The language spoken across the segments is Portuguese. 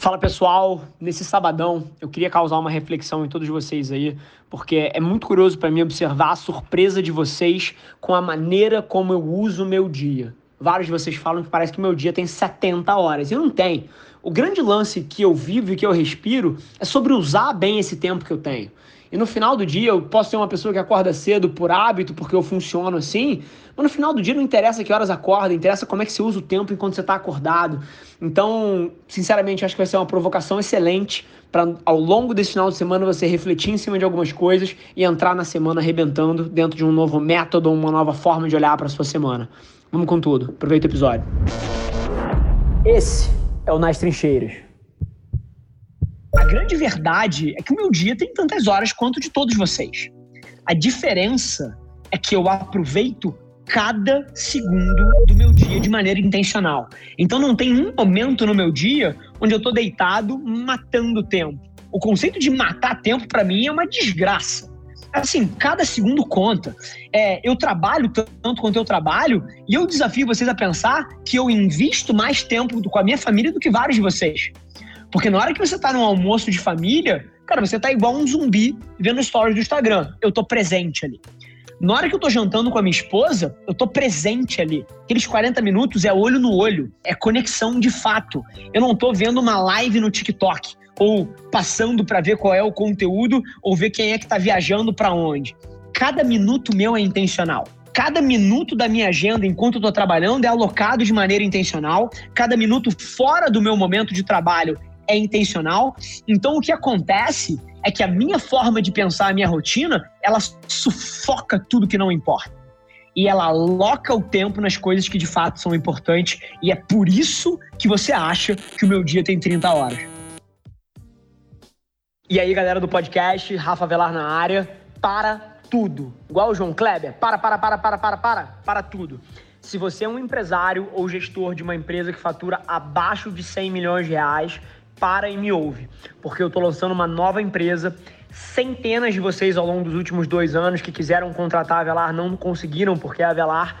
Fala pessoal, nesse sabadão eu queria causar uma reflexão em todos vocês aí, porque é muito curioso para mim observar a surpresa de vocês com a maneira como eu uso o meu dia. Vários de vocês falam que parece que meu dia tem 70 horas, e não tem. O grande lance que eu vivo e que eu respiro é sobre usar bem esse tempo que eu tenho. E no final do dia, eu posso ser uma pessoa que acorda cedo por hábito, porque eu funciono assim, mas no final do dia não interessa que horas acorda, interessa como é que você usa o tempo enquanto você está acordado. Então, sinceramente, acho que vai ser uma provocação excelente para ao longo desse final de semana você refletir em cima de algumas coisas e entrar na semana arrebentando dentro de um novo método, uma nova forma de olhar para sua semana. Vamos com tudo. Aproveita o episódio. Esse é o Nas Trincheiras a grande verdade é que o meu dia tem tantas horas quanto de todos vocês. A diferença é que eu aproveito cada segundo do meu dia de maneira intencional. Então não tem um momento no meu dia onde eu estou deitado matando tempo. O conceito de matar tempo para mim é uma desgraça. Assim, cada segundo conta. É, eu trabalho tanto quanto eu trabalho e eu desafio vocês a pensar que eu invisto mais tempo com a minha família do que vários de vocês. Porque na hora que você tá num almoço de família, cara, você tá igual um zumbi vendo stories do Instagram. Eu tô presente ali. Na hora que eu tô jantando com a minha esposa, eu tô presente ali. Aqueles 40 minutos é olho no olho, é conexão de fato. Eu não tô vendo uma live no TikTok ou passando para ver qual é o conteúdo ou ver quem é que tá viajando para onde. Cada minuto meu é intencional. Cada minuto da minha agenda enquanto eu tô trabalhando é alocado de maneira intencional. Cada minuto fora do meu momento de trabalho é intencional. Então o que acontece é que a minha forma de pensar a minha rotina, ela sufoca tudo que não importa. E ela aloca o tempo nas coisas que de fato são importantes. E é por isso que você acha que o meu dia tem 30 horas. E aí, galera do podcast, Rafa Velar na área, para tudo. Igual o João Kleber, para, para, para, para, para, para, para tudo. Se você é um empresário ou gestor de uma empresa que fatura abaixo de 100 milhões de reais, para e me ouve, porque eu estou lançando uma nova empresa. Centenas de vocês ao longo dos últimos dois anos que quiseram contratar a Avelar não conseguiram, porque a Avelar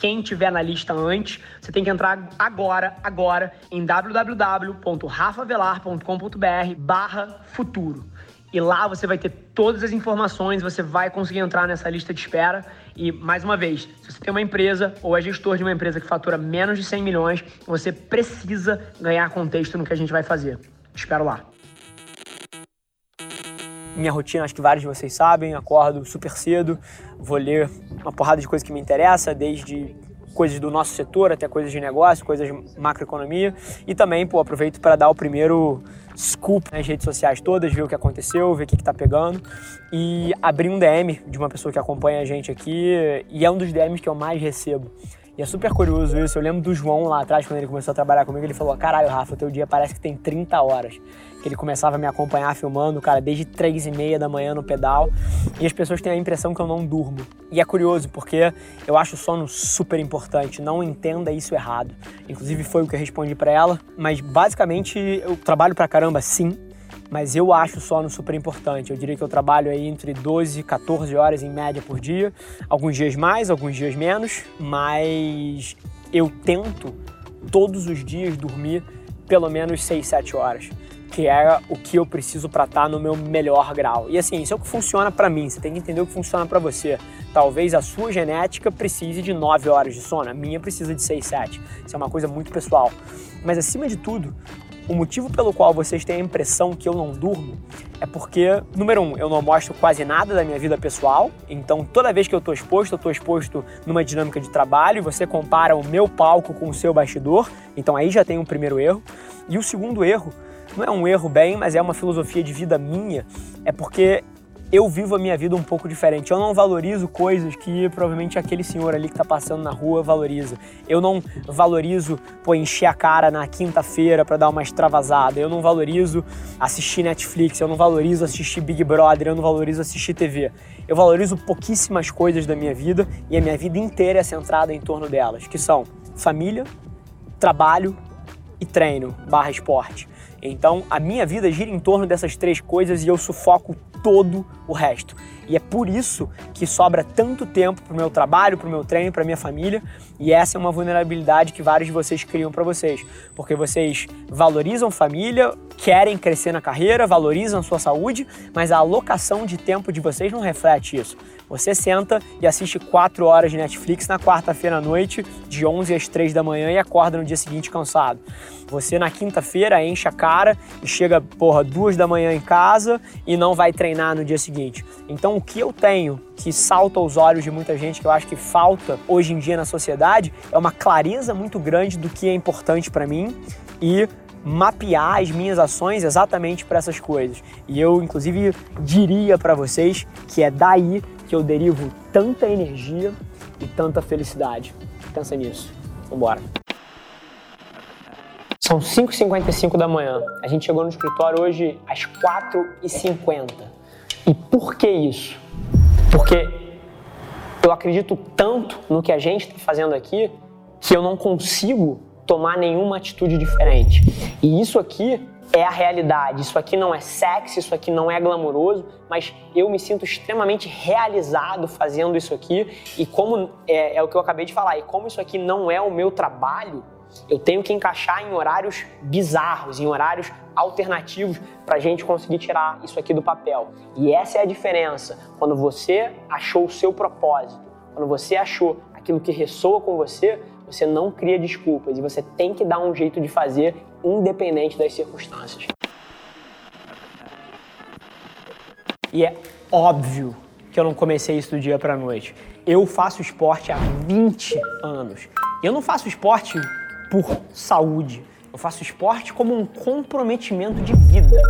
quem tiver na lista antes, você tem que entrar agora, agora, em www.rafavelar.com.br barra futuro. E lá você vai ter todas as informações, você vai conseguir entrar nessa lista de espera. E, mais uma vez, se você tem uma empresa ou é gestor de uma empresa que fatura menos de 100 milhões, você precisa ganhar contexto no que a gente vai fazer. espero lá. Minha rotina, acho que vários de vocês sabem, acordo super cedo, vou ler uma porrada de coisas que me interessa, desde coisas do nosso setor até coisas de negócio, coisas de macroeconomia e também, pô, aproveito para dar o primeiro scoop nas redes sociais todas, ver o que aconteceu, ver o que, está pegando e abrir um DM de uma pessoa que acompanha a gente aqui e é um dos DMs que eu mais recebo. E é super curioso isso. Eu lembro do João lá atrás, quando ele começou a trabalhar comigo, ele falou: Caralho, Rafa, teu dia parece que tem 30 horas que ele começava a me acompanhar filmando, cara, desde três e meia da manhã no pedal. E as pessoas têm a impressão que eu não durmo. E é curioso, porque eu acho o sono super importante. Não entenda isso errado. Inclusive foi o que eu respondi para ela. Mas basicamente eu trabalho pra caramba, sim. Mas eu acho o sono super importante. Eu diria que eu trabalho aí entre 12 e 14 horas em média por dia. Alguns dias mais, alguns dias menos. Mas eu tento todos os dias dormir pelo menos 6, 7 horas que é o que eu preciso para estar tá no meu melhor grau. E assim, isso é o que funciona para mim, você tem que entender o que funciona para você. Talvez a sua genética precise de 9 horas de sono, a minha precisa de 6, 7. Isso é uma coisa muito pessoal. Mas acima de tudo, o motivo pelo qual vocês têm a impressão que eu não durmo é porque, número um, eu não mostro quase nada da minha vida pessoal, então toda vez que eu estou exposto, eu estou exposto numa dinâmica de trabalho, você compara o meu palco com o seu bastidor, então aí já tem um primeiro erro. E o segundo erro não é um erro bem, mas é uma filosofia de vida minha, é porque eu vivo a minha vida um pouco diferente. Eu não valorizo coisas que provavelmente aquele senhor ali que tá passando na rua valoriza. Eu não valorizo, pô, encher a cara na quinta-feira para dar uma extravasada. Eu não valorizo assistir Netflix, eu não valorizo assistir Big Brother, eu não valorizo assistir TV. Eu valorizo pouquíssimas coisas da minha vida e a minha vida inteira é centrada em torno delas, que são família, trabalho e treino barra esporte. Então, a minha vida gira em torno dessas três coisas e eu sufoco todo o resto. E é por isso que sobra tanto tempo para o meu trabalho, para o meu treino, para minha família. E essa é uma vulnerabilidade que vários de vocês criam para vocês, porque vocês valorizam família, querem crescer na carreira, valorizam sua saúde, mas a alocação de tempo de vocês não reflete isso. Você senta e assiste 4 horas de Netflix na quarta-feira à noite, de 11 às 3 da manhã e acorda no dia seguinte cansado. Você na quinta-feira enche a cara e chega, porra, duas da manhã em casa e não vai treinar no dia seguinte. Então o que eu tenho que salta aos olhos de muita gente, que eu acho que falta hoje em dia na sociedade, é uma clareza muito grande do que é importante para mim e mapear as minhas ações exatamente para essas coisas. E eu, inclusive, diria para vocês que é daí que eu derivo tanta energia e tanta felicidade. Pensa nisso. Vambora. São 5h55 da manhã. A gente chegou no escritório hoje às 4h50. E por que isso? Porque eu acredito tanto no que a gente está fazendo aqui que eu não consigo tomar nenhuma atitude diferente. E isso aqui é a realidade. Isso aqui não é sexy, isso aqui não é glamouroso, mas eu me sinto extremamente realizado fazendo isso aqui. E como é, é o que eu acabei de falar, e como isso aqui não é o meu trabalho, eu tenho que encaixar em horários bizarros, em horários alternativos para a gente conseguir tirar isso aqui do papel. E essa é a diferença. Quando você achou o seu propósito, quando você achou aquilo que ressoa com você, você não cria desculpas e você tem que dar um jeito de fazer independente das circunstâncias. E é óbvio que eu não comecei isso do dia para noite. Eu faço esporte há 20 anos. Eu não faço esporte por saúde. Eu faço esporte como um comprometimento de vida.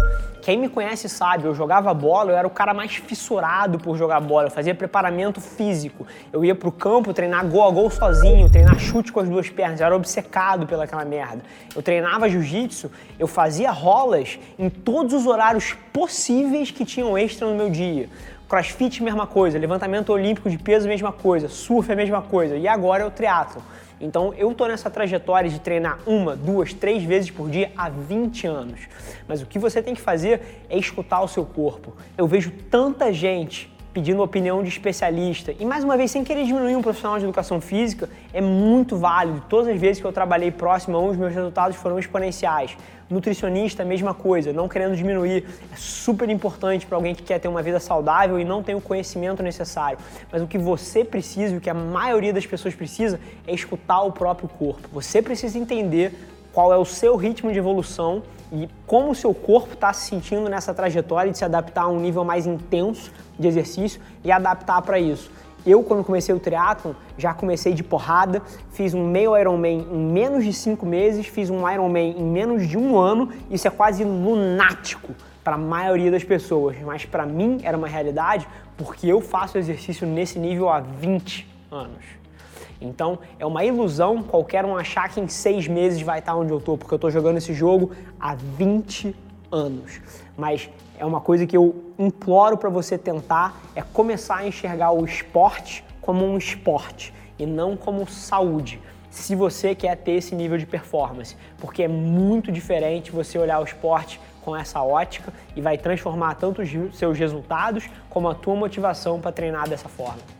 Quem me conhece sabe, eu jogava bola, eu era o cara mais fissurado por jogar bola, eu fazia preparamento físico. Eu ia pro campo treinar gol a gol sozinho, treinar chute com as duas pernas, eu era obcecado pelaquela merda. Eu treinava jiu-jitsu, eu fazia rolas em todos os horários possíveis que tinham extra no meu dia. Crossfit, mesma coisa, levantamento olímpico de peso, mesma coisa, surf, a mesma coisa. E agora é o triatlo. Então eu tô nessa trajetória de treinar uma, duas, três vezes por dia há 20 anos. Mas o que você tem que fazer é escutar o seu corpo. Eu vejo tanta gente pedindo opinião de especialista. E mais uma vez, sem querer diminuir um profissional de educação física, é muito válido. Todas as vezes que eu trabalhei próximo a um, os meus resultados foram exponenciais. Nutricionista, mesma coisa, não querendo diminuir. É super importante para alguém que quer ter uma vida saudável e não tem o conhecimento necessário. Mas o que você precisa, o que a maioria das pessoas precisa, é escutar o próprio corpo. Você precisa entender qual é o seu ritmo de evolução e como o seu corpo está se sentindo nessa trajetória de se adaptar a um nível mais intenso de exercício e adaptar para isso. Eu, quando comecei o triatlon, já comecei de porrada, fiz um meio Ironman em menos de cinco meses, fiz um Ironman em menos de um ano, isso é quase lunático para a maioria das pessoas, mas para mim era uma realidade porque eu faço exercício nesse nível há 20 anos. Então é uma ilusão qualquer um achar que em seis meses vai estar onde eu estou, porque eu estou jogando esse jogo há 20 anos. Mas é uma coisa que eu imploro para você tentar é começar a enxergar o esporte como um esporte e não como saúde. Se você quer ter esse nível de performance, porque é muito diferente você olhar o esporte com essa ótica e vai transformar tanto os seus resultados como a tua motivação para treinar dessa forma.